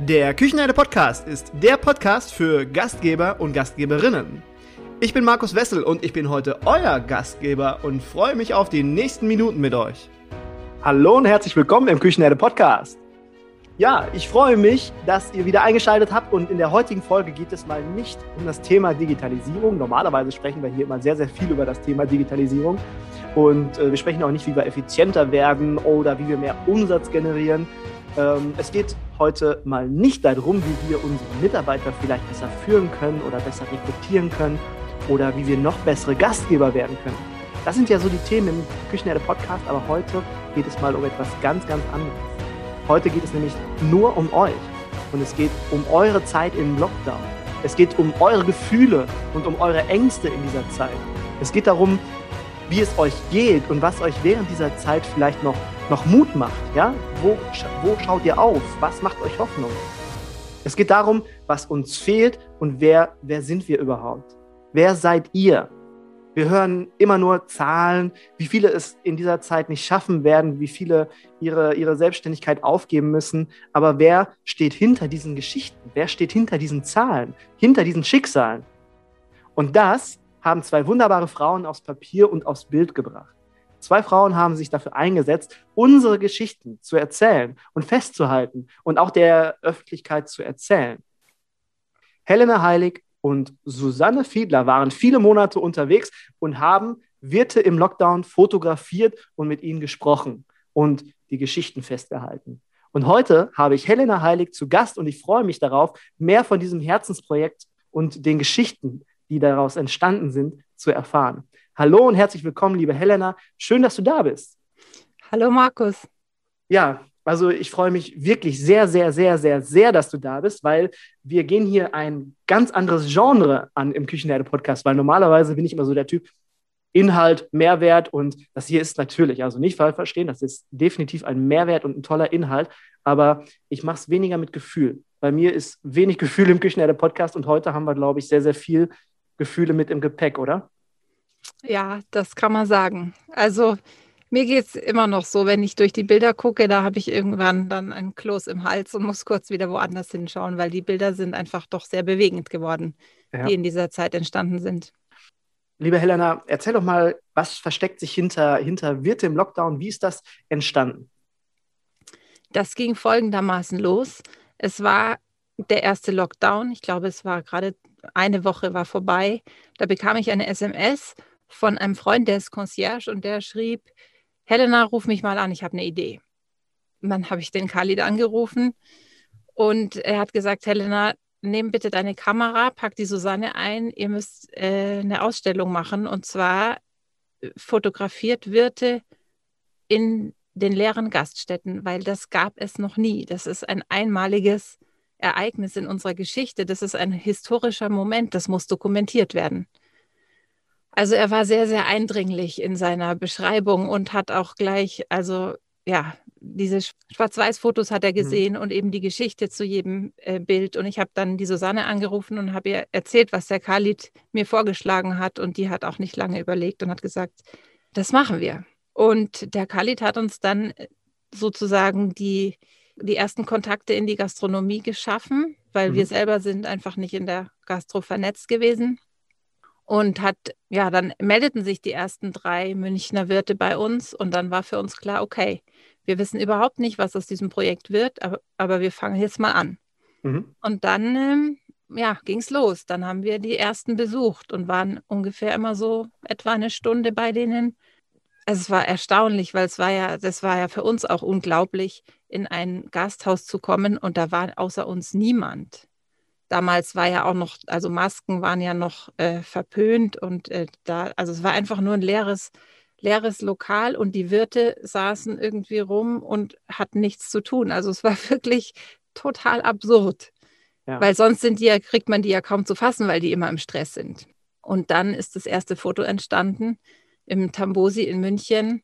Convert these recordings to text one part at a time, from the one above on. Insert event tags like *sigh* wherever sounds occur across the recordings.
Der Küchenherde Podcast ist der Podcast für Gastgeber und Gastgeberinnen. Ich bin Markus Wessel und ich bin heute euer Gastgeber und freue mich auf die nächsten Minuten mit euch. Hallo und herzlich willkommen im Küchenherde Podcast. Ja, ich freue mich, dass ihr wieder eingeschaltet habt und in der heutigen Folge geht es mal nicht um das Thema Digitalisierung. Normalerweise sprechen wir hier immer sehr, sehr viel über das Thema Digitalisierung und äh, wir sprechen auch nicht, wie wir effizienter werden oder wie wir mehr Umsatz generieren, ähm, es geht heute mal nicht darum, wie wir unsere Mitarbeiter vielleicht besser führen können oder besser rekrutieren können oder wie wir noch bessere Gastgeber werden können. Das sind ja so die Themen im Küchenherde Podcast, aber heute geht es mal um etwas ganz, ganz anderes. Heute geht es nämlich nur um euch und es geht um eure Zeit im Lockdown. Es geht um eure Gefühle und um eure Ängste in dieser Zeit. Es geht darum, wie es euch geht und was euch während dieser Zeit vielleicht noch noch Mut macht. Ja? Wo, wo schaut ihr auf? Was macht euch Hoffnung? Es geht darum, was uns fehlt und wer, wer sind wir überhaupt? Wer seid ihr? Wir hören immer nur Zahlen, wie viele es in dieser Zeit nicht schaffen werden, wie viele ihre, ihre Selbstständigkeit aufgeben müssen. Aber wer steht hinter diesen Geschichten? Wer steht hinter diesen Zahlen, hinter diesen Schicksalen? Und das haben zwei wunderbare Frauen aufs Papier und aufs Bild gebracht. Zwei Frauen haben sich dafür eingesetzt, unsere Geschichten zu erzählen und festzuhalten und auch der Öffentlichkeit zu erzählen. Helena Heilig und Susanne Fiedler waren viele Monate unterwegs und haben Wirte im Lockdown fotografiert und mit ihnen gesprochen und die Geschichten festgehalten. Und heute habe ich Helena Heilig zu Gast und ich freue mich darauf, mehr von diesem Herzensprojekt und den Geschichten, die daraus entstanden sind, zu erfahren. Hallo und herzlich willkommen, liebe Helena. Schön, dass du da bist. Hallo, Markus. Ja, also ich freue mich wirklich sehr, sehr, sehr, sehr, sehr, dass du da bist, weil wir gehen hier ein ganz anderes Genre an im Küchenherde-Podcast, weil normalerweise bin ich immer so der Typ Inhalt, Mehrwert und das hier ist natürlich, also nicht falsch verstehen, das ist definitiv ein Mehrwert und ein toller Inhalt, aber ich mache es weniger mit Gefühl. Bei mir ist wenig *laughs* Gefühl im Küchenherde-Podcast und heute haben wir, glaube ich, sehr, sehr viel Gefühle mit im Gepäck, oder? Ja, das kann man sagen. Also mir geht es immer noch so, wenn ich durch die Bilder gucke, da habe ich irgendwann dann ein Kloß im Hals und muss kurz wieder woanders hinschauen, weil die Bilder sind einfach doch sehr bewegend geworden, ja. die in dieser Zeit entstanden sind. Liebe Helena, erzähl doch mal, was versteckt sich hinter, hinter Wirte im Lockdown? Wie ist das entstanden? Das ging folgendermaßen los. Es war der erste Lockdown. Ich glaube, es war gerade eine Woche war vorbei. Da bekam ich eine SMS von einem Freund, der ist Concierge und der schrieb, Helena, ruf mich mal an, ich habe eine Idee. Und dann habe ich den Khalid angerufen und er hat gesagt, Helena, nimm bitte deine Kamera, pack die Susanne ein, ihr müsst äh, eine Ausstellung machen und zwar äh, fotografiert Wirte in den leeren Gaststätten, weil das gab es noch nie. Das ist ein einmaliges Ereignis in unserer Geschichte. Das ist ein historischer Moment, das muss dokumentiert werden. Also er war sehr, sehr eindringlich in seiner Beschreibung und hat auch gleich, also ja, diese Schwarz-Weiß-Fotos hat er mhm. gesehen mhm. und eben die Geschichte zu jedem äh, Bild. Und ich habe dann die Susanne angerufen und habe ihr erzählt, was der Khalid mir vorgeschlagen hat. Und die hat auch nicht lange überlegt und hat gesagt, das machen wir. Und der Khalid hat uns dann äh, sozusagen die, die ersten Kontakte in die Gastronomie geschaffen, weil mhm. wir selber sind einfach nicht in der Gastro vernetzt gewesen und hat, ja, dann meldeten sich die ersten drei Münchner Wirte bei uns und dann war für uns klar, okay, wir wissen überhaupt nicht, was aus diesem Projekt wird, aber, aber wir fangen jetzt mal an. Mhm. Und dann, ähm, ja, ging es los. Dann haben wir die ersten besucht und waren ungefähr immer so etwa eine Stunde bei denen. Also es war erstaunlich, weil es war ja, das war ja für uns auch unglaublich, in ein Gasthaus zu kommen und da war außer uns niemand. Damals war ja auch noch, also Masken waren ja noch äh, verpönt und äh, da, also es war einfach nur ein leeres, leeres Lokal und die Wirte saßen irgendwie rum und hatten nichts zu tun. Also es war *laughs* wirklich total absurd. Ja. Weil sonst sind die ja, kriegt man die ja kaum zu fassen, weil die immer im Stress sind. Und dann ist das erste Foto entstanden im Tambosi in München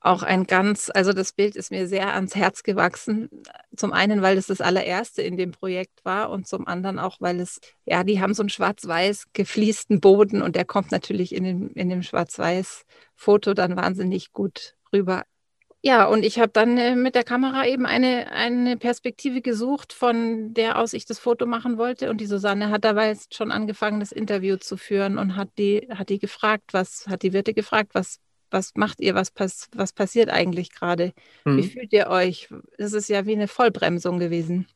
auch ein ganz, also das Bild ist mir sehr ans Herz gewachsen. Zum einen, weil es das allererste in dem Projekt war und zum anderen auch, weil es, ja, die haben so einen schwarz-weiß gefliesten Boden und der kommt natürlich in dem, in dem schwarz-weiß Foto dann wahnsinnig gut rüber. Ja, und ich habe dann äh, mit der Kamera eben eine, eine Perspektive gesucht, von der aus ich das Foto machen wollte. Und die Susanne hat dabei schon angefangen, das Interview zu führen und hat die, hat die gefragt, was, hat die Wirte gefragt, was, was macht ihr, was, pass, was passiert eigentlich gerade? Mhm. Wie fühlt ihr euch? Das ist ja wie eine Vollbremsung gewesen.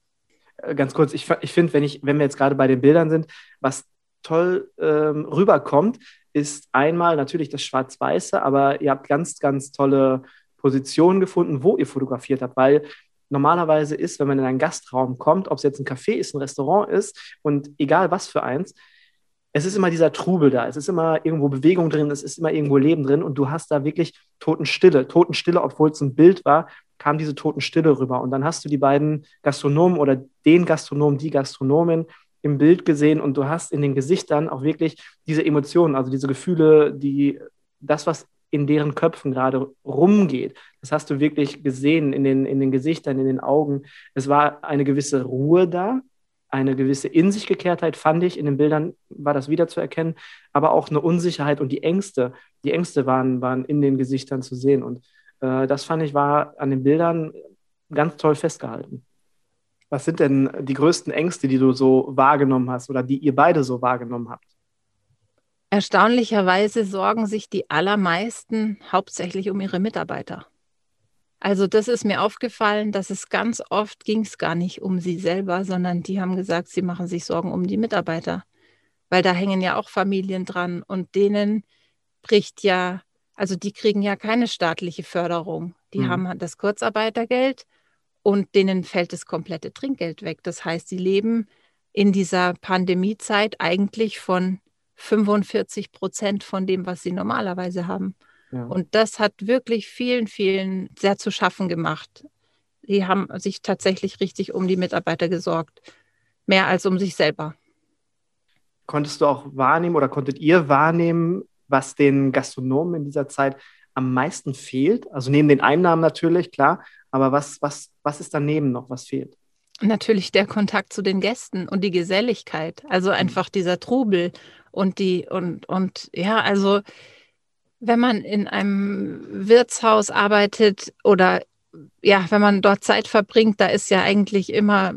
Äh, ganz kurz, ich, ich finde, wenn, wenn wir jetzt gerade bei den Bildern sind, was toll ähm, rüberkommt, ist einmal natürlich das Schwarz-Weiße, aber ihr habt ganz, ganz tolle Positionen gefunden, wo ihr fotografiert habt, weil normalerweise ist, wenn man in einen Gastraum kommt, ob es jetzt ein Café ist, ein Restaurant ist und egal was für eins, es ist immer dieser Trubel da, es ist immer irgendwo Bewegung drin, es ist immer irgendwo Leben drin und du hast da wirklich Totenstille. Totenstille, obwohl es ein Bild war, kam diese Totenstille rüber. Und dann hast du die beiden Gastronomen oder den Gastronomen, die Gastronomin im Bild gesehen und du hast in den Gesichtern auch wirklich diese Emotionen, also diese Gefühle, die das, was in deren Köpfen gerade rumgeht. Das hast du wirklich gesehen in den, in den Gesichtern, in den Augen. Es war eine gewisse Ruhe da, eine gewisse In sich Gekehrtheit, fand ich. In den Bildern war das wieder zu erkennen, aber auch eine Unsicherheit und die Ängste. Die Ängste waren, waren in den Gesichtern zu sehen. Und äh, das fand ich war an den Bildern ganz toll festgehalten. Was sind denn die größten Ängste, die du so wahrgenommen hast oder die ihr beide so wahrgenommen habt? Erstaunlicherweise sorgen sich die allermeisten hauptsächlich um ihre Mitarbeiter. Also das ist mir aufgefallen, dass es ganz oft ging es gar nicht um sie selber, sondern die haben gesagt, sie machen sich Sorgen um die Mitarbeiter, weil da hängen ja auch Familien dran und denen bricht ja, also die kriegen ja keine staatliche Förderung. Die mhm. haben das Kurzarbeitergeld und denen fällt das komplette Trinkgeld weg. Das heißt, sie leben in dieser Pandemiezeit eigentlich von 45 Prozent von dem, was sie normalerweise haben. Ja. Und das hat wirklich vielen, vielen sehr zu schaffen gemacht. Die haben sich tatsächlich richtig um die Mitarbeiter gesorgt, mehr als um sich selber. Konntest du auch wahrnehmen oder konntet ihr wahrnehmen, was den Gastronomen in dieser Zeit am meisten fehlt? Also neben den Einnahmen natürlich, klar, aber was, was, was ist daneben noch, was fehlt? Natürlich der Kontakt zu den Gästen und die Geselligkeit, also mhm. einfach dieser Trubel und die und und ja, also wenn man in einem Wirtshaus arbeitet oder ja, wenn man dort Zeit verbringt, da ist ja eigentlich immer,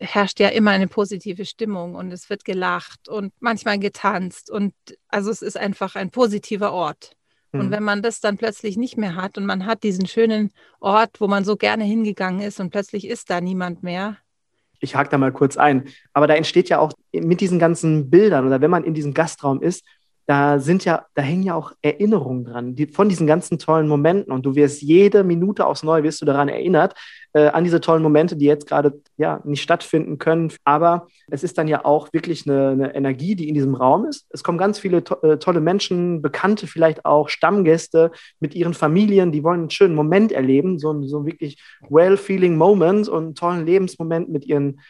herrscht ja immer eine positive Stimmung und es wird gelacht und manchmal getanzt und also es ist einfach ein positiver Ort. Mhm. Und wenn man das dann plötzlich nicht mehr hat und man hat diesen schönen Ort, wo man so gerne hingegangen ist und plötzlich ist da niemand mehr, ich hake da mal kurz ein. Aber da entsteht ja auch mit diesen ganzen Bildern oder wenn man in diesem Gastraum ist, da sind ja, da hängen ja auch Erinnerungen dran, die, von diesen ganzen tollen Momenten. Und du wirst jede Minute aufs Neue wirst du daran erinnert, äh, an diese tollen Momente, die jetzt gerade ja nicht stattfinden können. Aber es ist dann ja auch wirklich eine, eine Energie, die in diesem Raum ist. Es kommen ganz viele to äh, tolle Menschen, Bekannte vielleicht auch, Stammgäste mit ihren Familien, die wollen einen schönen Moment erleben, so, so wirklich well-feeling Moment und einen tollen Lebensmoment mit ihren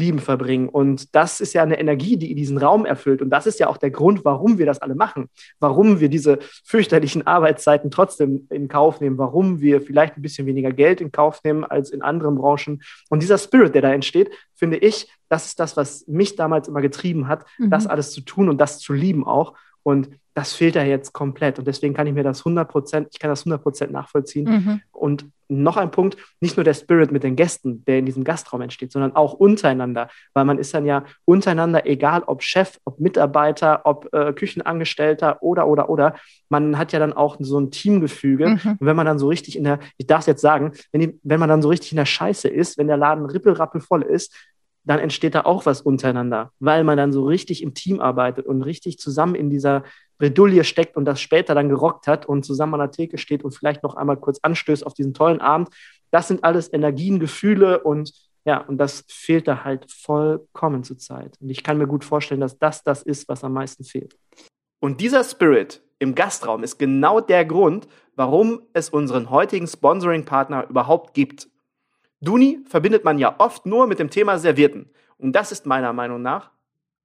Lieben verbringen. Und das ist ja eine Energie, die diesen Raum erfüllt. Und das ist ja auch der Grund, warum wir das alle machen. Warum wir diese fürchterlichen Arbeitszeiten trotzdem in Kauf nehmen. Warum wir vielleicht ein bisschen weniger Geld in Kauf nehmen als in anderen Branchen. Und dieser Spirit, der da entsteht, finde ich, das ist das, was mich damals immer getrieben hat, mhm. das alles zu tun und das zu lieben auch. Und das fehlt da jetzt komplett. Und deswegen kann ich mir das 100 Prozent, ich kann das 100 Prozent nachvollziehen. Mhm. Und noch ein Punkt, nicht nur der Spirit mit den Gästen, der in diesem Gastraum entsteht, sondern auch untereinander, weil man ist dann ja untereinander, egal ob Chef, ob Mitarbeiter, ob äh, Küchenangestellter oder, oder, oder, man hat ja dann auch so ein Teamgefüge. Mhm. Und wenn man dann so richtig in der, ich darf es jetzt sagen, wenn, die, wenn man dann so richtig in der Scheiße ist, wenn der Laden rippelrappel voll ist, dann entsteht da auch was untereinander, weil man dann so richtig im Team arbeitet und richtig zusammen in dieser Bredouille steckt und das später dann gerockt hat und zusammen an der Theke steht und vielleicht noch einmal kurz anstößt auf diesen tollen Abend. Das sind alles Energien, Gefühle und ja, und das fehlt da halt vollkommen zur Zeit. Und ich kann mir gut vorstellen, dass das das ist, was am meisten fehlt. Und dieser Spirit im Gastraum ist genau der Grund, warum es unseren heutigen Sponsoring-Partner überhaupt gibt. Duni verbindet man ja oft nur mit dem Thema Servierten. Und das ist meiner Meinung nach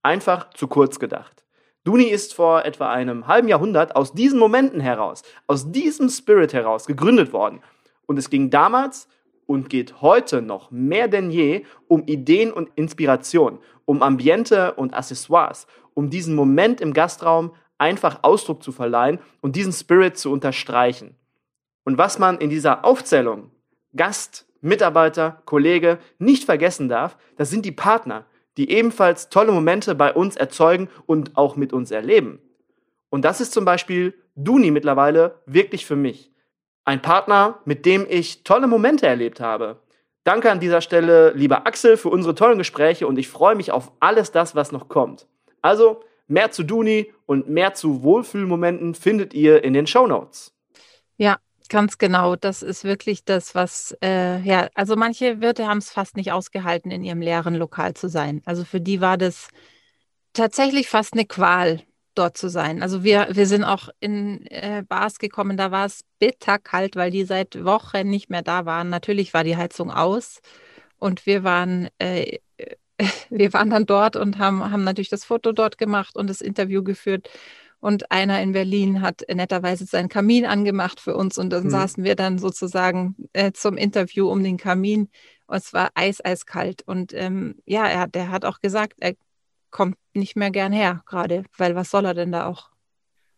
einfach zu kurz gedacht. Duni ist vor etwa einem halben Jahrhundert aus diesen Momenten heraus, aus diesem Spirit heraus gegründet worden. Und es ging damals und geht heute noch mehr denn je um Ideen und Inspiration, um Ambiente und Accessoires, um diesen Moment im Gastraum einfach Ausdruck zu verleihen und diesen Spirit zu unterstreichen. Und was man in dieser Aufzählung Gast, Mitarbeiter, Kollege nicht vergessen darf, das sind die Partner, die ebenfalls tolle Momente bei uns erzeugen und auch mit uns erleben. Und das ist zum Beispiel Duni mittlerweile wirklich für mich. Ein Partner, mit dem ich tolle Momente erlebt habe. Danke an dieser Stelle, lieber Axel, für unsere tollen Gespräche und ich freue mich auf alles das, was noch kommt. Also, mehr zu Duni und mehr zu Wohlfühlmomenten findet ihr in den Show Notes. Ja, ganz genau. Das ist wirklich das, was, äh, ja, also manche Wirte haben es fast nicht ausgehalten, in ihrem leeren Lokal zu sein. Also für die war das tatsächlich fast eine Qual, dort zu sein. Also wir, wir sind auch in äh, Bars gekommen, da war es bitterkalt, weil die seit Wochen nicht mehr da waren. Natürlich war die Heizung aus und wir waren, äh, *laughs* wir waren dann dort und haben, haben natürlich das Foto dort gemacht und das Interview geführt. Und einer in Berlin hat netterweise seinen Kamin angemacht für uns und dann mhm. saßen wir dann sozusagen äh, zum Interview um den Kamin. Und es war eis, eiskalt. Und ähm, ja, er, der hat auch gesagt, er kommt nicht mehr gern her, gerade, weil was soll er denn da auch?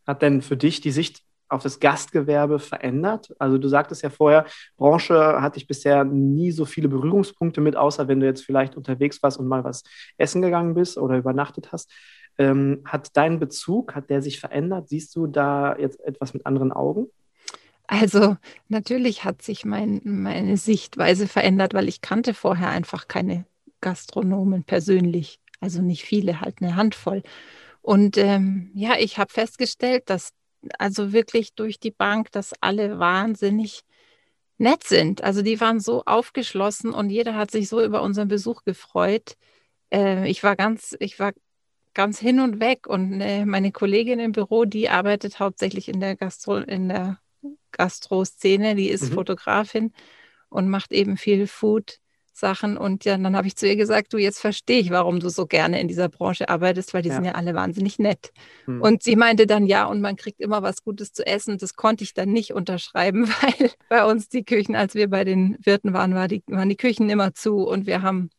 Hat denn für dich die Sicht auf das Gastgewerbe verändert? Also du sagtest ja vorher, Branche hatte ich bisher nie so viele Berührungspunkte mit, außer wenn du jetzt vielleicht unterwegs warst und mal was essen gegangen bist oder übernachtet hast. Ähm, hat dein Bezug, hat der sich verändert? Siehst du da jetzt etwas mit anderen Augen? Also natürlich hat sich mein, meine Sichtweise verändert, weil ich kannte vorher einfach keine Gastronomen persönlich. Also nicht viele, halt eine Handvoll. Und ähm, ja, ich habe festgestellt, dass also wirklich durch die Bank, dass alle wahnsinnig nett sind. Also die waren so aufgeschlossen und jeder hat sich so über unseren Besuch gefreut. Äh, ich war ganz, ich war ganz hin und weg und äh, meine Kollegin im Büro, die arbeitet hauptsächlich in der Gastro, in der Gastro-Szene, die ist mhm. Fotografin und macht eben viel Food. Sachen. Und ja, dann habe ich zu ihr gesagt, du, jetzt verstehe ich, warum du so gerne in dieser Branche arbeitest, weil die ja. sind ja alle wahnsinnig nett. Hm. Und sie meinte dann, ja, und man kriegt immer was Gutes zu essen. Das konnte ich dann nicht unterschreiben, *laughs* weil bei uns die Küchen, als wir bei den Wirten waren, war die, waren die Küchen immer zu und wir haben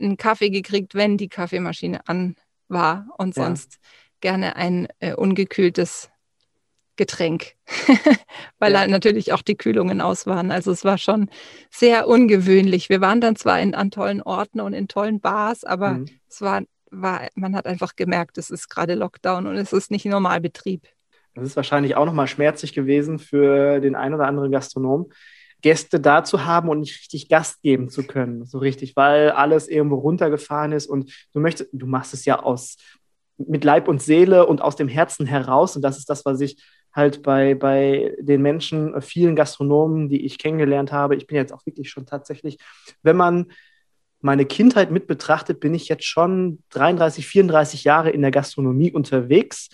einen Kaffee gekriegt, wenn die Kaffeemaschine an war und sonst ja. gerne ein äh, ungekühltes Getränk, *laughs* weil ja. halt natürlich auch die Kühlungen aus waren. Also es war schon sehr ungewöhnlich. Wir waren dann zwar in, an tollen Orten und in tollen Bars, aber mhm. es war, war, man hat einfach gemerkt, es ist gerade Lockdown und es ist nicht Normalbetrieb. Das ist wahrscheinlich auch nochmal schmerzlich gewesen für den einen oder anderen Gastronom, Gäste da zu haben und nicht richtig Gast geben zu können, so richtig, weil alles irgendwo runtergefahren ist. Und du möchtest, du machst es ja aus mit Leib und Seele und aus dem Herzen heraus. Und das ist das, was ich halt bei, bei den Menschen, äh, vielen Gastronomen, die ich kennengelernt habe. Ich bin jetzt auch wirklich schon tatsächlich, wenn man meine Kindheit mit betrachtet, bin ich jetzt schon 33, 34 Jahre in der Gastronomie unterwegs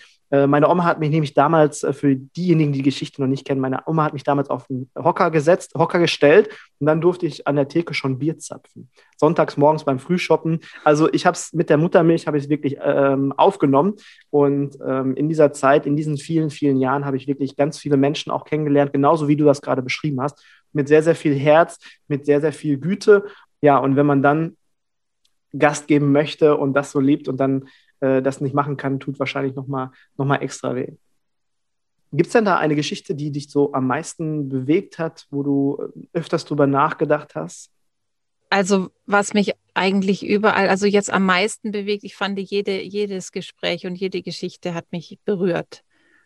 meine Oma hat mich nämlich damals, äh, für diejenigen, die die Geschichte noch nicht kennen, meine Oma hat mich damals auf den Hocker gesetzt, Hocker gestellt und dann durfte ich an der Theke schon Bier zapfen. Sonntags morgens beim Frühshoppen. Also ich habe es mit der Muttermilch, habe ich es wirklich ähm, aufgenommen und ähm, in dieser Zeit, in diesen vielen, vielen Jahren habe ich wirklich ganz viele Menschen auch kennengelernt, genauso wie du das gerade beschrieben hast, mit sehr, sehr viel Herz, mit sehr, sehr viel Güte. Ja, und wenn man dann Gast geben möchte und das so liebt und dann äh, das nicht machen kann, tut wahrscheinlich nochmal noch mal extra weh. Gibt es denn da eine Geschichte, die dich so am meisten bewegt hat, wo du äh, öfters drüber nachgedacht hast? Also was mich eigentlich überall, also jetzt am meisten bewegt, ich fand jede, jedes Gespräch und jede Geschichte hat mich berührt.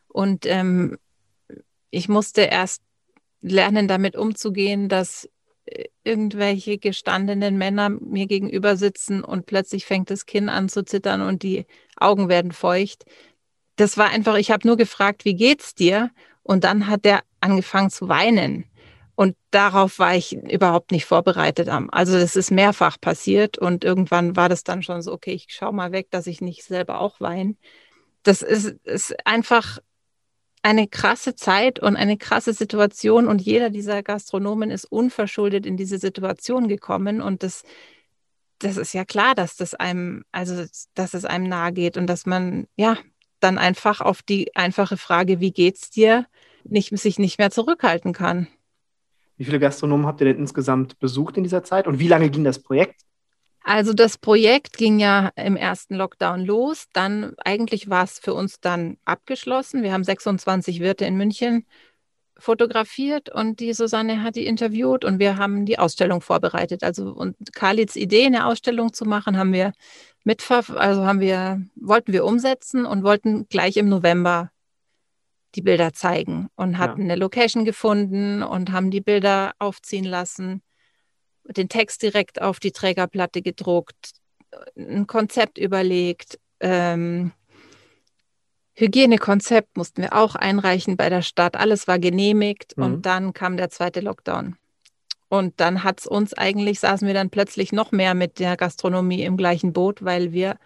Und ähm, ich musste erst lernen, damit umzugehen, dass irgendwelche gestandenen Männer mir gegenüber sitzen und plötzlich fängt das Kinn an zu zittern und die Augen werden feucht. Das war einfach, ich habe nur gefragt, wie geht's dir? Und dann hat der angefangen zu weinen. Und darauf war ich überhaupt nicht vorbereitet. Also das ist mehrfach passiert und irgendwann war das dann schon so, okay, ich schaue mal weg, dass ich nicht selber auch weine. Das ist, ist einfach eine krasse Zeit und eine krasse Situation und jeder dieser Gastronomen ist unverschuldet in diese Situation gekommen und das, das ist ja klar, dass das einem, also dass es einem nahe geht und dass man ja dann einfach auf die einfache Frage, wie geht's dir, nicht, sich nicht mehr zurückhalten kann. Wie viele Gastronomen habt ihr denn insgesamt besucht in dieser Zeit und wie lange ging das Projekt? Also das Projekt ging ja im ersten Lockdown los. Dann eigentlich war es für uns dann abgeschlossen. Wir haben 26 Wirte in München fotografiert und die Susanne hat die interviewt und wir haben die Ausstellung vorbereitet. Also und Khalits Idee, eine Ausstellung zu machen, haben wir mitver also haben wir, wollten wir umsetzen und wollten gleich im November die Bilder zeigen und hatten ja. eine Location gefunden und haben die Bilder aufziehen lassen, den Text direkt auf die Trägerplatte gedruckt, ein Konzept überlegt, ähm, Hygienekonzept mussten wir auch einreichen bei der Stadt. Alles war genehmigt mhm. und dann kam der zweite Lockdown. Und dann hat es uns eigentlich, saßen wir dann plötzlich noch mehr mit der Gastronomie im gleichen Boot, weil wir,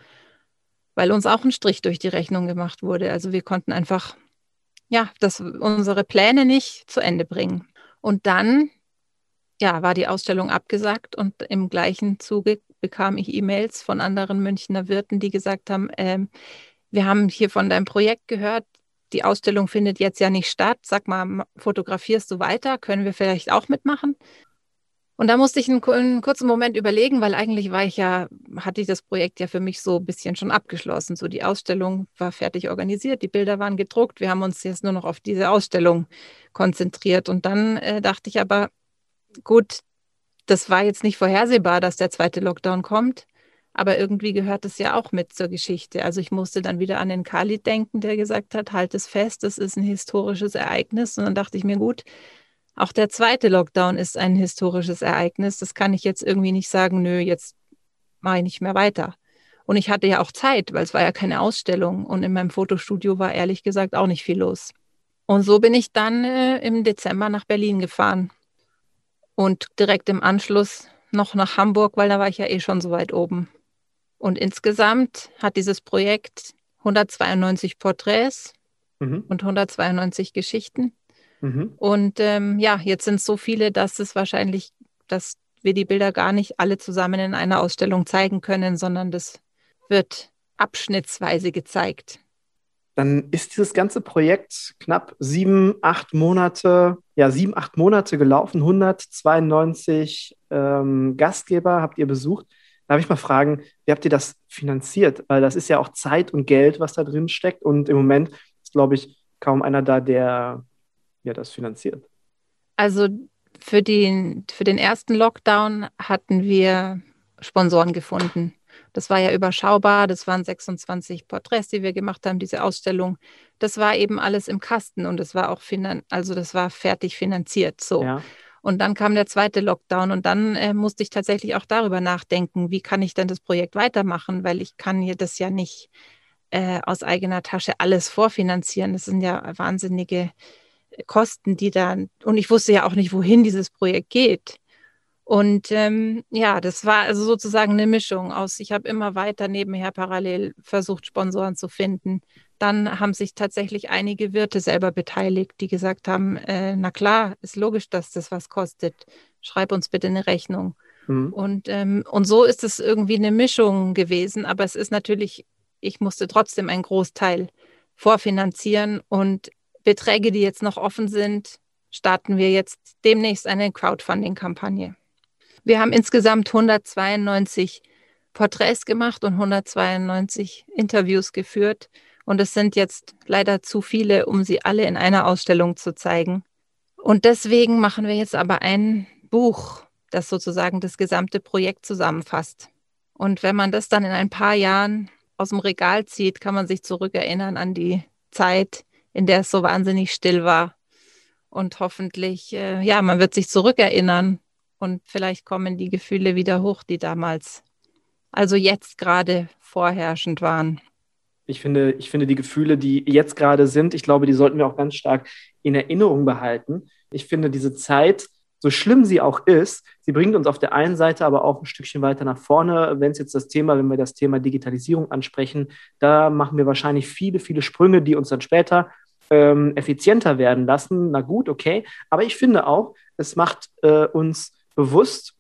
weil uns auch ein Strich durch die Rechnung gemacht wurde. Also wir konnten einfach, ja, das, unsere Pläne nicht zu Ende bringen. Und dann, ja, war die Ausstellung abgesagt und im gleichen Zuge bekam ich E-Mails von anderen Münchner Wirten, die gesagt haben, ähm, wir haben hier von deinem Projekt gehört, die Ausstellung findet jetzt ja nicht statt. Sag mal, fotografierst du weiter? Können wir vielleicht auch mitmachen? Und da musste ich einen, einen, kurzen Moment überlegen, weil eigentlich war ich ja, hatte ich das Projekt ja für mich so ein bisschen schon abgeschlossen. So die Ausstellung war fertig organisiert, die Bilder waren gedruckt. Wir haben uns jetzt nur noch auf diese Ausstellung konzentriert. Und dann äh, dachte ich aber, gut, das war jetzt nicht vorhersehbar, dass der zweite Lockdown kommt. Aber irgendwie gehört es ja auch mit zur Geschichte. Also ich musste dann wieder an den Khalid denken, der gesagt hat, halt es fest, das ist ein historisches Ereignis. Und dann dachte ich mir, gut, auch der zweite Lockdown ist ein historisches Ereignis. Das kann ich jetzt irgendwie nicht sagen, nö, jetzt mache ich nicht mehr weiter. Und ich hatte ja auch Zeit, weil es war ja keine Ausstellung. Und in meinem Fotostudio war ehrlich gesagt auch nicht viel los. Und so bin ich dann äh, im Dezember nach Berlin gefahren. Und direkt im Anschluss noch nach Hamburg, weil da war ich ja eh schon so weit oben. Und insgesamt hat dieses Projekt 192 Porträts mhm. und 192 Geschichten. Mhm. Und ähm, ja, jetzt sind es so viele, dass es wahrscheinlich, dass wir die Bilder gar nicht alle zusammen in einer Ausstellung zeigen können, sondern das wird abschnittsweise gezeigt. Dann ist dieses ganze Projekt knapp sieben, acht Monate, ja, sieben, acht Monate gelaufen. 192 ähm, Gastgeber habt ihr besucht. Darf ich mal fragen, wie habt ihr das finanziert? Weil das ist ja auch Zeit und Geld, was da drin steckt. Und im Moment ist, glaube ich, kaum einer da, der ja, das finanziert. Also für den, für den ersten Lockdown hatten wir Sponsoren gefunden. Das war ja überschaubar. Das waren 26 Porträts, die wir gemacht haben, diese Ausstellung. Das war eben alles im Kasten und es war auch finan also das war fertig finanziert. So. Ja. Und dann kam der zweite Lockdown und dann äh, musste ich tatsächlich auch darüber nachdenken, wie kann ich denn das Projekt weitermachen, weil ich kann hier das ja nicht äh, aus eigener Tasche alles vorfinanzieren. Das sind ja wahnsinnige Kosten, die dann, und ich wusste ja auch nicht, wohin dieses Projekt geht. Und ähm, ja, das war also sozusagen eine Mischung aus, ich habe immer weiter nebenher parallel versucht, Sponsoren zu finden. Dann haben sich tatsächlich einige Wirte selber beteiligt, die gesagt haben, äh, na klar, ist logisch, dass das was kostet. Schreib uns bitte eine Rechnung. Mhm. Und, ähm, und so ist es irgendwie eine Mischung gewesen. Aber es ist natürlich, ich musste trotzdem einen Großteil vorfinanzieren und Beträge, die jetzt noch offen sind, starten wir jetzt demnächst eine Crowdfunding-Kampagne. Wir haben insgesamt 192 Porträts gemacht und 192 Interviews geführt. Und es sind jetzt leider zu viele, um sie alle in einer Ausstellung zu zeigen. Und deswegen machen wir jetzt aber ein Buch, das sozusagen das gesamte Projekt zusammenfasst. Und wenn man das dann in ein paar Jahren aus dem Regal zieht, kann man sich zurückerinnern an die Zeit, in der es so wahnsinnig still war. Und hoffentlich, äh, ja, man wird sich zurückerinnern und vielleicht kommen die Gefühle wieder hoch, die damals, also jetzt gerade vorherrschend waren ich finde, ich finde die Gefühle, die jetzt gerade sind, ich glaube, die sollten wir auch ganz stark in Erinnerung behalten. Ich finde diese Zeit, so schlimm sie auch ist, sie bringt uns auf der einen Seite aber auch ein Stückchen weiter nach vorne. Wenn es jetzt das Thema, wenn wir das Thema Digitalisierung ansprechen, da machen wir wahrscheinlich viele, viele Sprünge, die uns dann später ähm, effizienter werden lassen. Na gut, okay. Aber ich finde auch, es macht äh, uns bewusst,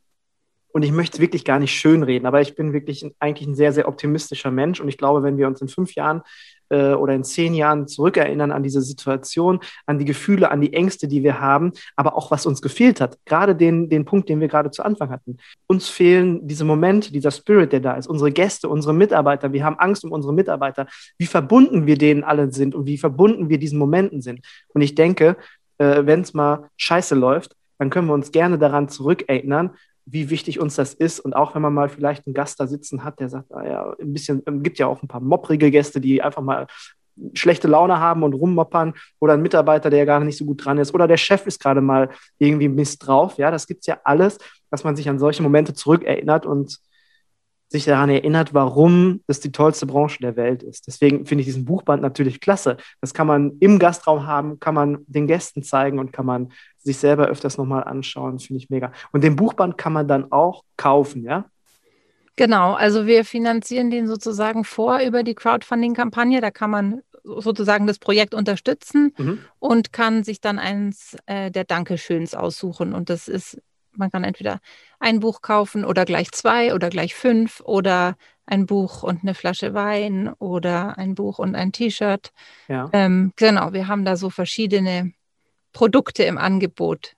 und ich möchte es wirklich gar nicht schönreden, aber ich bin wirklich eigentlich ein sehr, sehr optimistischer Mensch. Und ich glaube, wenn wir uns in fünf Jahren äh, oder in zehn Jahren zurückerinnern an diese Situation, an die Gefühle, an die Ängste, die wir haben, aber auch was uns gefehlt hat, gerade den, den Punkt, den wir gerade zu Anfang hatten. Uns fehlen diese Momente, dieser Spirit, der da ist, unsere Gäste, unsere Mitarbeiter. Wir haben Angst um unsere Mitarbeiter, wie verbunden wir denen alle sind und wie verbunden wir diesen Momenten sind. Und ich denke, äh, wenn es mal scheiße läuft, dann können wir uns gerne daran zurückerinnern, wie wichtig uns das ist. Und auch wenn man mal vielleicht einen Gast da sitzen hat, der sagt, naja, ein bisschen, ähm, gibt ja auch ein paar mopprige Gäste, die einfach mal schlechte Laune haben und rummoppern oder ein Mitarbeiter, der gar nicht so gut dran ist oder der Chef ist gerade mal irgendwie Mist drauf. Ja, das gibt es ja alles, dass man sich an solche Momente zurückerinnert und sich daran erinnert, warum das die tollste Branche der Welt ist. Deswegen finde ich diesen Buchband natürlich klasse. Das kann man im Gastraum haben, kann man den Gästen zeigen und kann man sich selber öfters nochmal anschauen. Finde ich mega. Und den Buchband kann man dann auch kaufen, ja? Genau, also wir finanzieren den sozusagen vor über die Crowdfunding-Kampagne. Da kann man sozusagen das Projekt unterstützen mhm. und kann sich dann eins äh, der Dankeschöns aussuchen. Und das ist man kann entweder ein Buch kaufen oder gleich zwei oder gleich fünf oder ein Buch und eine Flasche Wein oder ein Buch und ein T-Shirt. Ja. Ähm, genau, wir haben da so verschiedene Produkte im Angebot.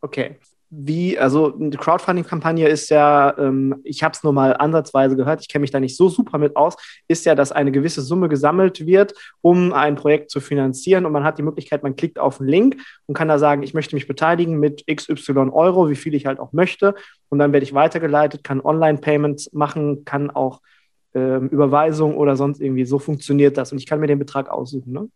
Okay wie, also eine Crowdfunding-Kampagne ist ja, ähm, ich habe es nur mal ansatzweise gehört, ich kenne mich da nicht so super mit aus, ist ja, dass eine gewisse Summe gesammelt wird, um ein Projekt zu finanzieren und man hat die Möglichkeit, man klickt auf einen Link und kann da sagen, ich möchte mich beteiligen mit XY Euro, wie viel ich halt auch möchte und dann werde ich weitergeleitet, kann Online-Payments machen, kann auch ähm, Überweisung oder sonst irgendwie, so funktioniert das und ich kann mir den Betrag aussuchen, ne?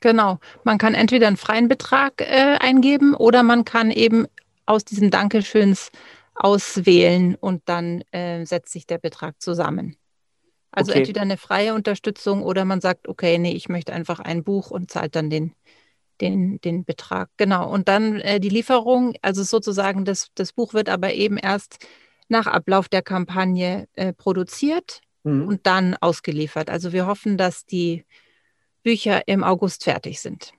Genau. Man kann entweder einen freien Betrag äh, eingeben oder man kann eben aus diesen Dankeschöns auswählen und dann äh, setzt sich der Betrag zusammen. Also okay. entweder eine freie Unterstützung oder man sagt, okay, nee, ich möchte einfach ein Buch und zahlt dann den, den, den Betrag. Genau. Und dann äh, die Lieferung, also sozusagen, das, das Buch wird aber eben erst nach Ablauf der Kampagne äh, produziert mhm. und dann ausgeliefert. Also wir hoffen, dass die Bücher im August fertig sind.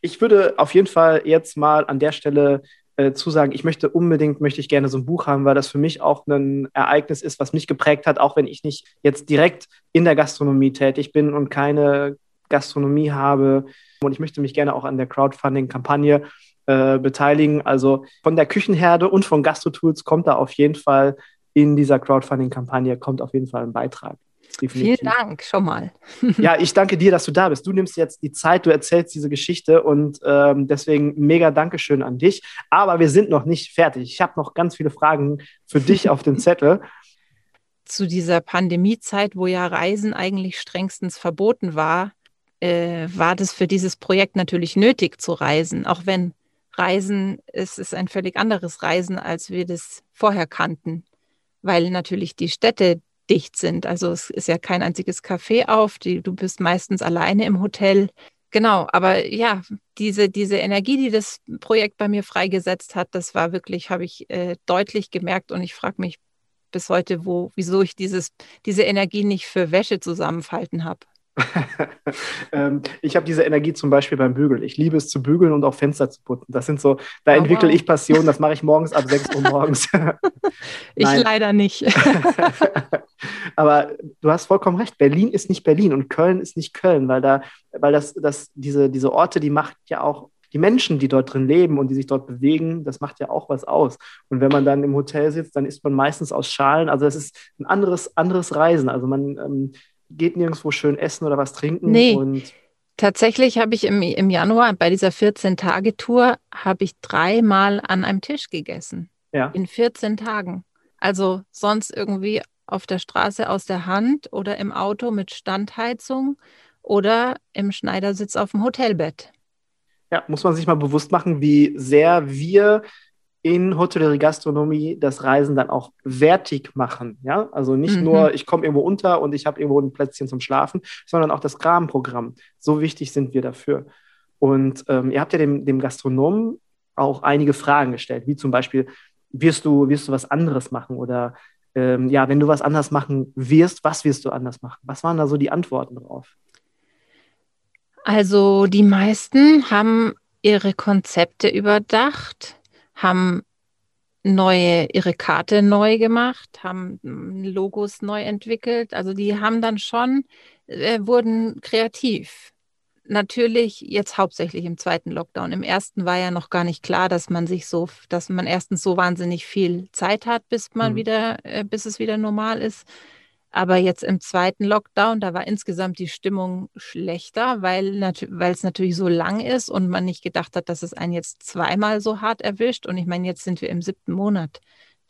Ich würde auf jeden Fall jetzt mal an der Stelle äh, zusagen, ich möchte unbedingt, möchte ich gerne so ein Buch haben, weil das für mich auch ein Ereignis ist, was mich geprägt hat, auch wenn ich nicht jetzt direkt in der Gastronomie tätig bin und keine Gastronomie habe. Und ich möchte mich gerne auch an der Crowdfunding-Kampagne äh, beteiligen. Also von der Küchenherde und von Gastro-Tools kommt da auf jeden Fall in dieser Crowdfunding-Kampagne, kommt auf jeden Fall ein Beitrag. Definitiv. Vielen Dank schon mal. *laughs* ja, ich danke dir, dass du da bist. Du nimmst jetzt die Zeit, du erzählst diese Geschichte und ähm, deswegen mega Dankeschön an dich. Aber wir sind noch nicht fertig. Ich habe noch ganz viele Fragen für dich auf dem *laughs* Zettel. Zu dieser Pandemiezeit, wo ja Reisen eigentlich strengstens verboten war, äh, war das für dieses Projekt natürlich nötig zu reisen, auch wenn Reisen es ist ein völlig anderes Reisen, als wir das vorher kannten, weil natürlich die Städte, dicht sind. Also es ist ja kein einziges Café auf, die, du bist meistens alleine im Hotel. Genau, aber ja, diese, diese Energie, die das Projekt bei mir freigesetzt hat, das war wirklich, habe ich äh, deutlich gemerkt und ich frage mich bis heute, wo, wieso ich dieses, diese Energie nicht für Wäsche zusammenfalten habe. *laughs* ähm, ich habe diese Energie zum Beispiel beim Bügeln. Ich liebe es zu bügeln und auch Fenster zu putzen. Das sind so, da oh, entwickle wow. ich Passion, das mache ich morgens ab 6 Uhr morgens. *laughs* *laughs* ich leider nicht. Aber du hast vollkommen recht. Berlin ist nicht Berlin und Köln ist nicht Köln, weil da, weil das, das, diese, diese Orte, die macht ja auch die Menschen, die dort drin leben und die sich dort bewegen, das macht ja auch was aus. Und wenn man dann im Hotel sitzt, dann isst man meistens aus Schalen. Also es ist ein anderes, anderes Reisen. Also man ähm, geht nirgendwo schön essen oder was trinken. Nee. Und Tatsächlich habe ich im, im Januar bei dieser 14-Tage-Tour habe ich dreimal an einem Tisch gegessen. Ja. In 14 Tagen. Also sonst irgendwie auf der Straße aus der Hand oder im Auto mit Standheizung oder im Schneidersitz auf dem Hotelbett. Ja, muss man sich mal bewusst machen, wie sehr wir in Hotellerie Gastronomie das Reisen dann auch wertig machen. Ja? Also nicht mhm. nur, ich komme irgendwo unter und ich habe irgendwo ein Plätzchen zum Schlafen, sondern auch das Rahmenprogramm. So wichtig sind wir dafür. Und ähm, ihr habt ja dem, dem Gastronomen auch einige Fragen gestellt, wie zum Beispiel, wirst du, wirst du was anderes machen? Oder ähm, ja, wenn du was anders machen wirst, was wirst du anders machen? Was waren da so die Antworten drauf? Also die meisten haben ihre Konzepte überdacht haben neue, ihre Karte neu gemacht, haben Logos neu entwickelt. Also die haben dann schon, äh, wurden kreativ. Natürlich jetzt hauptsächlich im zweiten Lockdown. Im ersten war ja noch gar nicht klar, dass man sich so, dass man erstens so wahnsinnig viel Zeit hat, bis man mhm. wieder, äh, bis es wieder normal ist. Aber jetzt im zweiten Lockdown, da war insgesamt die Stimmung schlechter, weil, es natürlich so lang ist und man nicht gedacht hat, dass es einen jetzt zweimal so hart erwischt. Und ich meine, jetzt sind wir im siebten Monat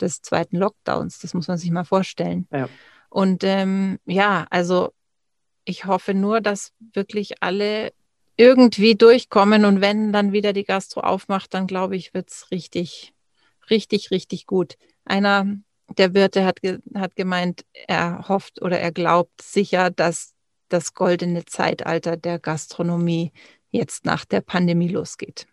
des zweiten Lockdowns. Das muss man sich mal vorstellen. Ja. Und ähm, ja, also ich hoffe nur, dass wirklich alle irgendwie durchkommen und wenn dann wieder die Gastro aufmacht, dann glaube ich, wird es richtig, richtig, richtig gut. Einer der Wirte hat, hat gemeint, er hofft oder er glaubt sicher, dass das goldene Zeitalter der Gastronomie jetzt nach der Pandemie losgeht.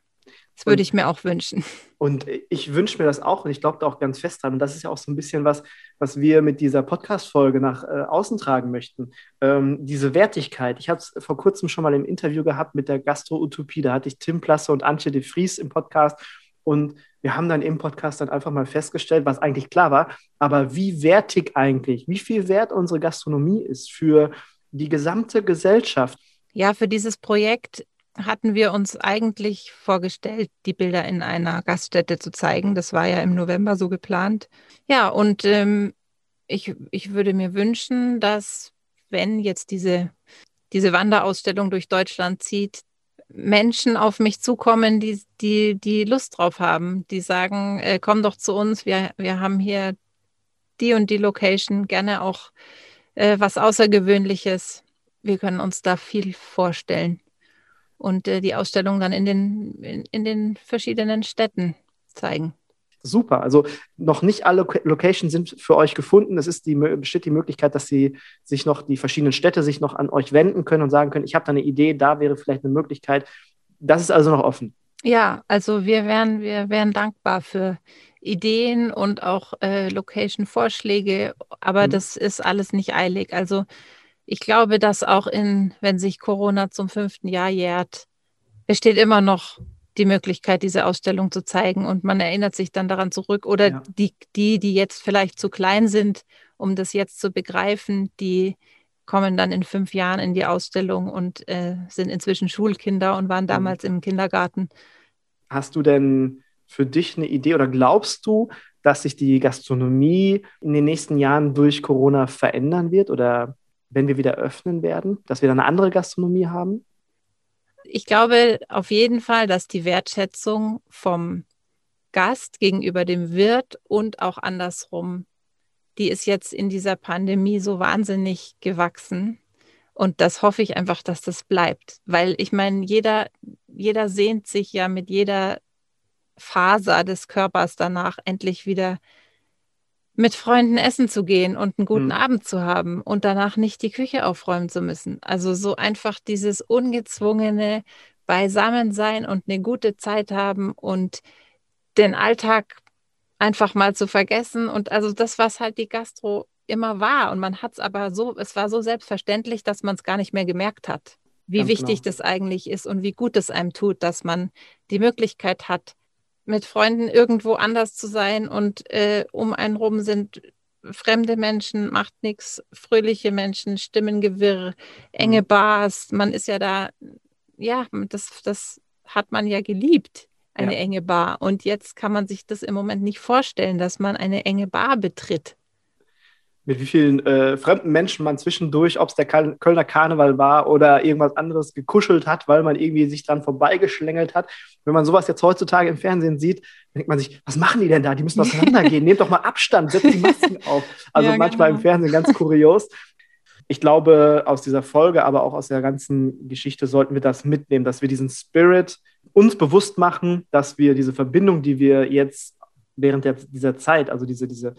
Das würde ich mir auch wünschen. Und ich wünsche mir das auch und ich glaube da auch ganz fest dran. Und das ist ja auch so ein bisschen was, was wir mit dieser Podcast-Folge nach äh, außen tragen möchten. Ähm, diese Wertigkeit. Ich habe es vor kurzem schon mal im Interview gehabt mit der Gastro-Utopie. Da hatte ich Tim Plasse und Antje de Vries im Podcast. Und wir haben dann im Podcast dann einfach mal festgestellt, was eigentlich klar war, aber wie wertig eigentlich, wie viel wert unsere Gastronomie ist für die gesamte Gesellschaft. Ja, für dieses Projekt hatten wir uns eigentlich vorgestellt, die Bilder in einer Gaststätte zu zeigen. Das war ja im November so geplant. Ja, und ähm, ich, ich würde mir wünschen, dass wenn jetzt diese, diese Wanderausstellung durch Deutschland zieht, Menschen auf mich zukommen, die, die, die Lust drauf haben, die sagen, äh, komm doch zu uns, wir, wir haben hier die und die Location, gerne auch äh, was Außergewöhnliches. Wir können uns da viel vorstellen und äh, die Ausstellung dann in den, in, in den verschiedenen Städten zeigen. Super. Also noch nicht alle Locations sind für euch gefunden. Es ist die, besteht die Möglichkeit, dass sie sich noch, die verschiedenen Städte sich noch an euch wenden können und sagen können, ich habe da eine Idee, da wäre vielleicht eine Möglichkeit. Das ist also noch offen. Ja, also wir wären, wir wären dankbar für Ideen und auch äh, Location-Vorschläge, aber mhm. das ist alles nicht eilig. Also ich glaube, dass auch in, wenn sich Corona zum fünften Jahr jährt, besteht immer noch die Möglichkeit, diese Ausstellung zu zeigen und man erinnert sich dann daran zurück. Oder ja. die, die, die jetzt vielleicht zu klein sind, um das jetzt zu begreifen, die kommen dann in fünf Jahren in die Ausstellung und äh, sind inzwischen Schulkinder und waren damals im Kindergarten. Hast du denn für dich eine Idee oder glaubst du, dass sich die Gastronomie in den nächsten Jahren durch Corona verändern wird oder wenn wir wieder öffnen werden, dass wir dann eine andere Gastronomie haben? Ich glaube auf jeden Fall, dass die Wertschätzung vom Gast gegenüber dem Wirt und auch andersrum, die ist jetzt in dieser Pandemie so wahnsinnig gewachsen. Und das hoffe ich einfach, dass das bleibt. Weil ich meine, jeder, jeder sehnt sich ja mit jeder Faser des Körpers danach endlich wieder mit Freunden essen zu gehen und einen guten mhm. Abend zu haben und danach nicht die Küche aufräumen zu müssen. Also so einfach dieses ungezwungene Beisammensein und eine gute Zeit haben und den Alltag einfach mal zu vergessen. Und also das, was halt die Gastro immer war. Und man hat es aber so, es war so selbstverständlich, dass man es gar nicht mehr gemerkt hat, wie Ganz wichtig genau. das eigentlich ist und wie gut es einem tut, dass man die Möglichkeit hat, mit Freunden irgendwo anders zu sein und äh, um einen rum sind fremde Menschen, macht nichts, fröhliche Menschen, Stimmengewirr, enge mhm. Bars. Man ist ja da, ja, das, das hat man ja geliebt, eine ja. enge Bar. Und jetzt kann man sich das im Moment nicht vorstellen, dass man eine enge Bar betritt mit wie vielen äh, fremden Menschen man zwischendurch, ob es der Kölner Karneval war oder irgendwas anderes, gekuschelt hat, weil man irgendwie sich dran vorbeigeschlängelt hat. Wenn man sowas jetzt heutzutage im Fernsehen sieht, denkt man sich, was machen die denn da? Die müssen auseinandergehen. *laughs* Nehmt doch mal Abstand, setzt die Masken auf. Also ja, manchmal genau. im Fernsehen ganz kurios. Ich glaube, aus dieser Folge, aber auch aus der ganzen Geschichte sollten wir das mitnehmen, dass wir diesen Spirit uns bewusst machen, dass wir diese Verbindung, die wir jetzt während der, dieser Zeit, also diese, diese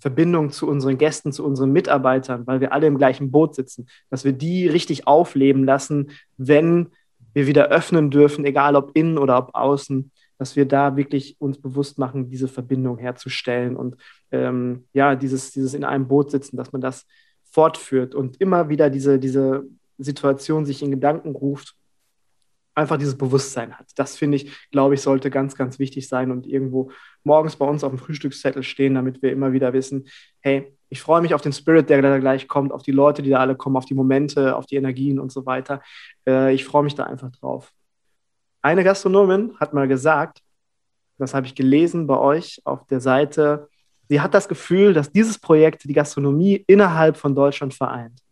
Verbindung zu unseren Gästen, zu unseren Mitarbeitern, weil wir alle im gleichen Boot sitzen, dass wir die richtig aufleben lassen, wenn wir wieder öffnen dürfen, egal ob innen oder ob außen, dass wir da wirklich uns bewusst machen, diese Verbindung herzustellen und ähm, ja, dieses, dieses in einem Boot sitzen, dass man das fortführt und immer wieder diese, diese Situation sich in Gedanken ruft einfach dieses Bewusstsein hat. Das finde ich, glaube ich, sollte ganz, ganz wichtig sein und irgendwo morgens bei uns auf dem Frühstückszettel stehen, damit wir immer wieder wissen, hey, ich freue mich auf den Spirit, der da gleich kommt, auf die Leute, die da alle kommen, auf die Momente, auf die Energien und so weiter. Äh, ich freue mich da einfach drauf. Eine Gastronomin hat mal gesagt, das habe ich gelesen bei euch auf der Seite, sie hat das Gefühl, dass dieses Projekt die Gastronomie innerhalb von Deutschland vereint.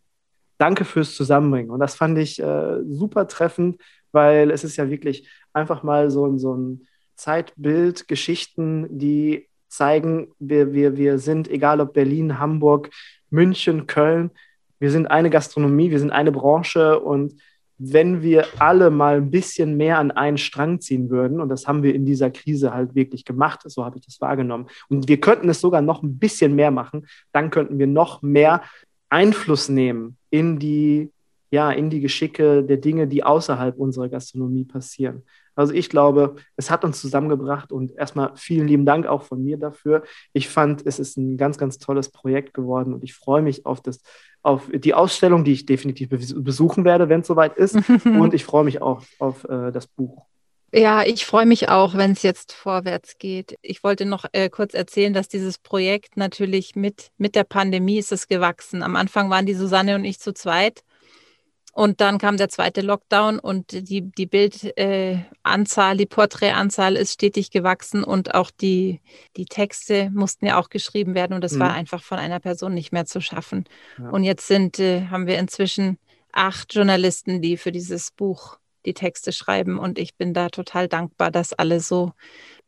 Danke fürs Zusammenbringen. Und das fand ich äh, super treffend, weil es ist ja wirklich einfach mal so, so ein Zeitbild, Geschichten, die zeigen, wir, wir, wir sind, egal ob Berlin, Hamburg, München, Köln, wir sind eine Gastronomie, wir sind eine Branche und wenn wir alle mal ein bisschen mehr an einen Strang ziehen würden, und das haben wir in dieser Krise halt wirklich gemacht, so habe ich das wahrgenommen, und wir könnten es sogar noch ein bisschen mehr machen, dann könnten wir noch mehr Einfluss nehmen in die, ja, in die Geschicke der Dinge, die außerhalb unserer Gastronomie passieren. Also ich glaube, es hat uns zusammengebracht und erstmal vielen lieben Dank auch von mir dafür. Ich fand, es ist ein ganz, ganz tolles Projekt geworden und ich freue mich auf das auf die Ausstellung, die ich definitiv besuchen werde, wenn es soweit ist. *laughs* und ich freue mich auch auf äh, das Buch. Ja, ich freue mich auch, wenn es jetzt vorwärts geht. Ich wollte noch äh, kurz erzählen, dass dieses Projekt natürlich mit, mit der Pandemie ist es gewachsen. Am Anfang waren die Susanne und ich zu zweit und dann kam der zweite Lockdown und die, die Bildanzahl, äh, die Porträtanzahl ist stetig gewachsen und auch die, die Texte mussten ja auch geschrieben werden und das mhm. war einfach von einer Person nicht mehr zu schaffen. Ja. Und jetzt sind, äh, haben wir inzwischen acht Journalisten, die für dieses Buch die Texte schreiben und ich bin da total dankbar, dass alle so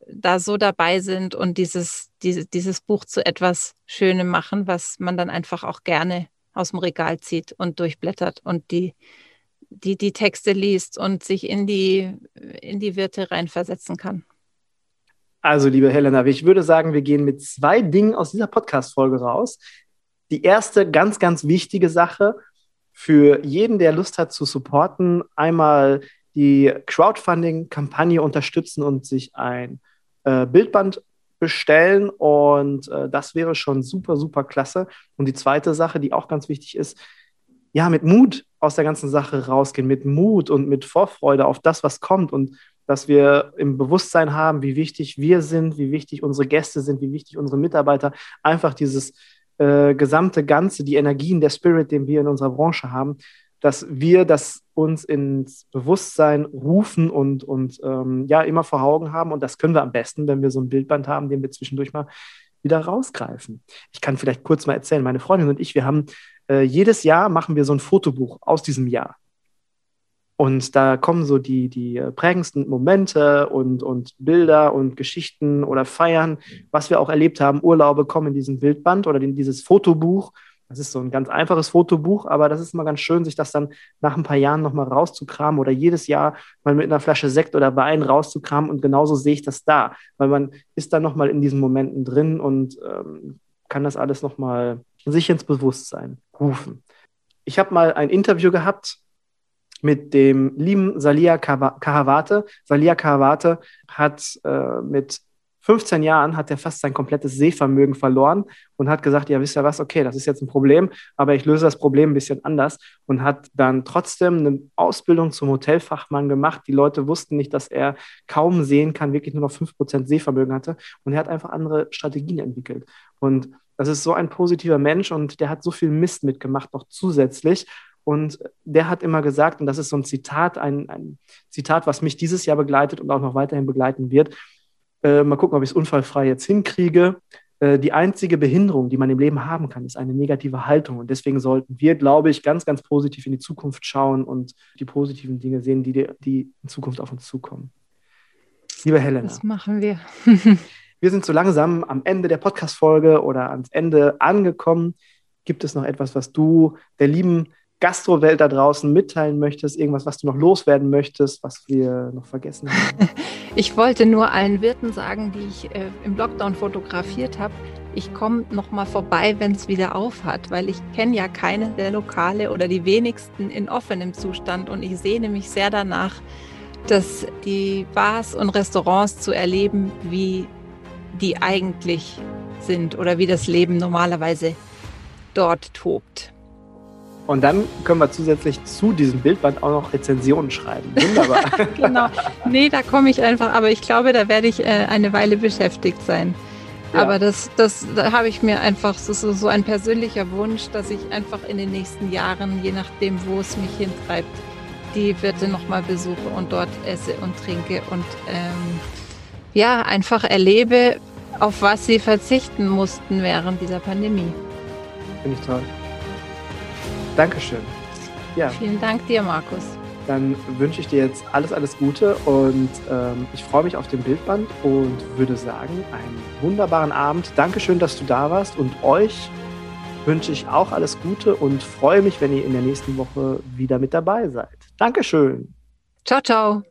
da so dabei sind und dieses, diese, dieses Buch zu etwas Schönem machen, was man dann einfach auch gerne aus dem Regal zieht und durchblättert und die, die, die Texte liest und sich in die, in die Wirte reinversetzen kann. Also, liebe Helena, ich würde sagen, wir gehen mit zwei Dingen aus dieser Podcast-Folge raus. Die erste ganz, ganz wichtige Sache für jeden, der Lust hat zu supporten, einmal die Crowdfunding-Kampagne unterstützen und sich ein äh, Bildband bestellen und äh, das wäre schon super, super klasse. Und die zweite Sache, die auch ganz wichtig ist, ja, mit Mut aus der ganzen Sache rausgehen, mit Mut und mit Vorfreude auf das, was kommt und dass wir im Bewusstsein haben, wie wichtig wir sind, wie wichtig unsere Gäste sind, wie wichtig unsere Mitarbeiter, einfach dieses äh, gesamte Ganze, die Energien, der Spirit, den wir in unserer Branche haben, dass wir das uns ins Bewusstsein rufen und, und ähm, ja, immer vor Augen haben. Und das können wir am besten, wenn wir so ein Bildband haben, den wir zwischendurch mal wieder rausgreifen. Ich kann vielleicht kurz mal erzählen, meine Freundin und ich, wir haben äh, jedes Jahr machen wir so ein Fotobuch aus diesem Jahr. Und da kommen so die, die prägendsten Momente und, und Bilder und Geschichten oder Feiern, was wir auch erlebt haben. Urlaube kommen in diesen Bildband oder in dieses Fotobuch. Das ist so ein ganz einfaches Fotobuch, aber das ist immer ganz schön, sich das dann nach ein paar Jahren nochmal rauszukramen oder jedes Jahr mal mit einer Flasche Sekt oder Wein rauszukramen und genauso sehe ich das da, weil man ist dann nochmal in diesen Momenten drin und ähm, kann das alles nochmal sich ins Bewusstsein rufen. Ich habe mal ein Interview gehabt mit dem lieben Salia Kahavate. Salia Kahavate hat äh, mit 15 Jahren hat er fast sein komplettes Sehvermögen verloren und hat gesagt, ja, wisst ihr was, okay, das ist jetzt ein Problem, aber ich löse das Problem ein bisschen anders und hat dann trotzdem eine Ausbildung zum Hotelfachmann gemacht. Die Leute wussten nicht, dass er kaum sehen kann, wirklich nur noch 5% Sehvermögen hatte und er hat einfach andere Strategien entwickelt. Und das ist so ein positiver Mensch und der hat so viel Mist mitgemacht, noch zusätzlich. Und der hat immer gesagt, und das ist so ein Zitat, ein, ein Zitat, was mich dieses Jahr begleitet und auch noch weiterhin begleiten wird, äh, mal gucken, ob ich es unfallfrei jetzt hinkriege. Äh, die einzige Behinderung, die man im Leben haben kann, ist eine negative Haltung. Und deswegen sollten wir, glaube ich, ganz, ganz positiv in die Zukunft schauen und die positiven Dinge sehen, die, die in Zukunft auf uns zukommen. Liebe Helena. Das machen wir. *laughs* wir sind so langsam am Ende der Podcast-Folge oder ans Ende angekommen. Gibt es noch etwas, was du der lieben Gastrowelt da draußen mitteilen möchtest, irgendwas, was du noch loswerden möchtest, was wir noch vergessen haben? *laughs* Ich wollte nur allen Wirten sagen, die ich äh, im Lockdown fotografiert habe, ich komme noch mal vorbei, wenn es wieder auf hat, weil ich kenne ja keine der Lokale oder die wenigsten in offenem Zustand und ich sehne mich sehr danach, dass die Bars und Restaurants zu erleben, wie die eigentlich sind oder wie das Leben normalerweise dort tobt. Und dann können wir zusätzlich zu diesem Bildband auch noch Rezensionen schreiben. Wunderbar. *laughs* genau. Nee, da komme ich einfach, aber ich glaube, da werde ich äh, eine Weile beschäftigt sein. Ja. Aber das, das da habe ich mir einfach, das ist so ein persönlicher Wunsch, dass ich einfach in den nächsten Jahren, je nachdem, wo es mich hintreibt, die Wirte nochmal besuche und dort esse und trinke und ähm, ja, einfach erlebe, auf was sie verzichten mussten während dieser Pandemie. Finde ich toll. Dankeschön. Ja. Vielen Dank dir, Markus. Dann wünsche ich dir jetzt alles, alles Gute und ähm, ich freue mich auf den Bildband und würde sagen, einen wunderbaren Abend. Dankeschön, dass du da warst und euch wünsche ich auch alles Gute und freue mich, wenn ihr in der nächsten Woche wieder mit dabei seid. Dankeschön. Ciao, ciao.